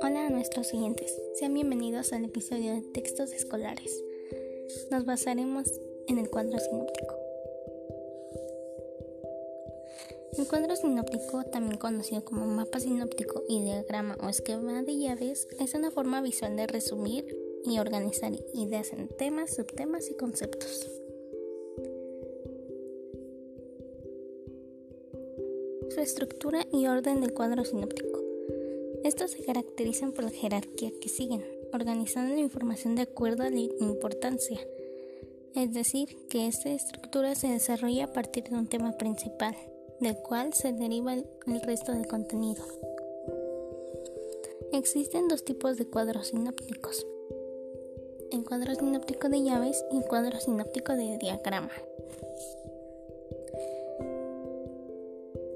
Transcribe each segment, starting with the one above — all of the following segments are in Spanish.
Hola a nuestros siguientes, sean bienvenidos al episodio de Textos Escolares. Nos basaremos en el cuadro sinóptico. El cuadro sinóptico, también conocido como mapa sinóptico y diagrama o esquema de llaves, es una forma visual de resumir y organizar ideas en temas, subtemas y conceptos. Su estructura y orden del cuadro sinóptico. Estos se caracterizan por la jerarquía que siguen, organizando la información de acuerdo a la importancia. Es decir, que esta estructura se desarrolla a partir de un tema principal, del cual se deriva el, resto del contenido. Existen dos tipos de cuadros sinópticos, el cuadro sinóptico de llaves y el cuadro sinóptico de diagrama.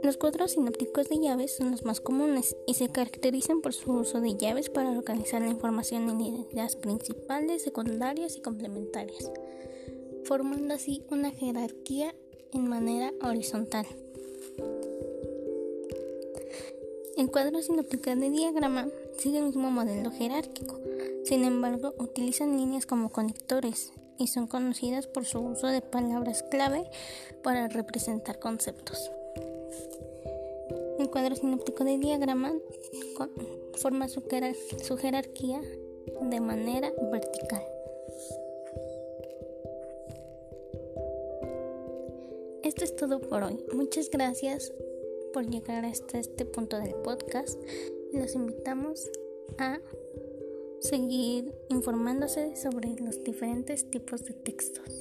Los cuadros sinópticos de llaves son los más comunes y se caracterizan por su uso de llaves para organizar la información en ideas principales, secundarias y complementarias, formando así una jerarquía en manera horizontal. El cuadro sinóptico de diagrama sigue el mismo modelo jerárquico, sin embargo utilizan líneas como conectores y son conocidas por su uso de palabras clave para representar conceptos. El cuadro sinóptico de diagrama forma su, jerarquía de manera vertical. Esto es todo por hoy. Muchas gracias por llegar hasta este punto del podcast. Los invitamos a seguir informándose sobre los diferentes tipos de textos.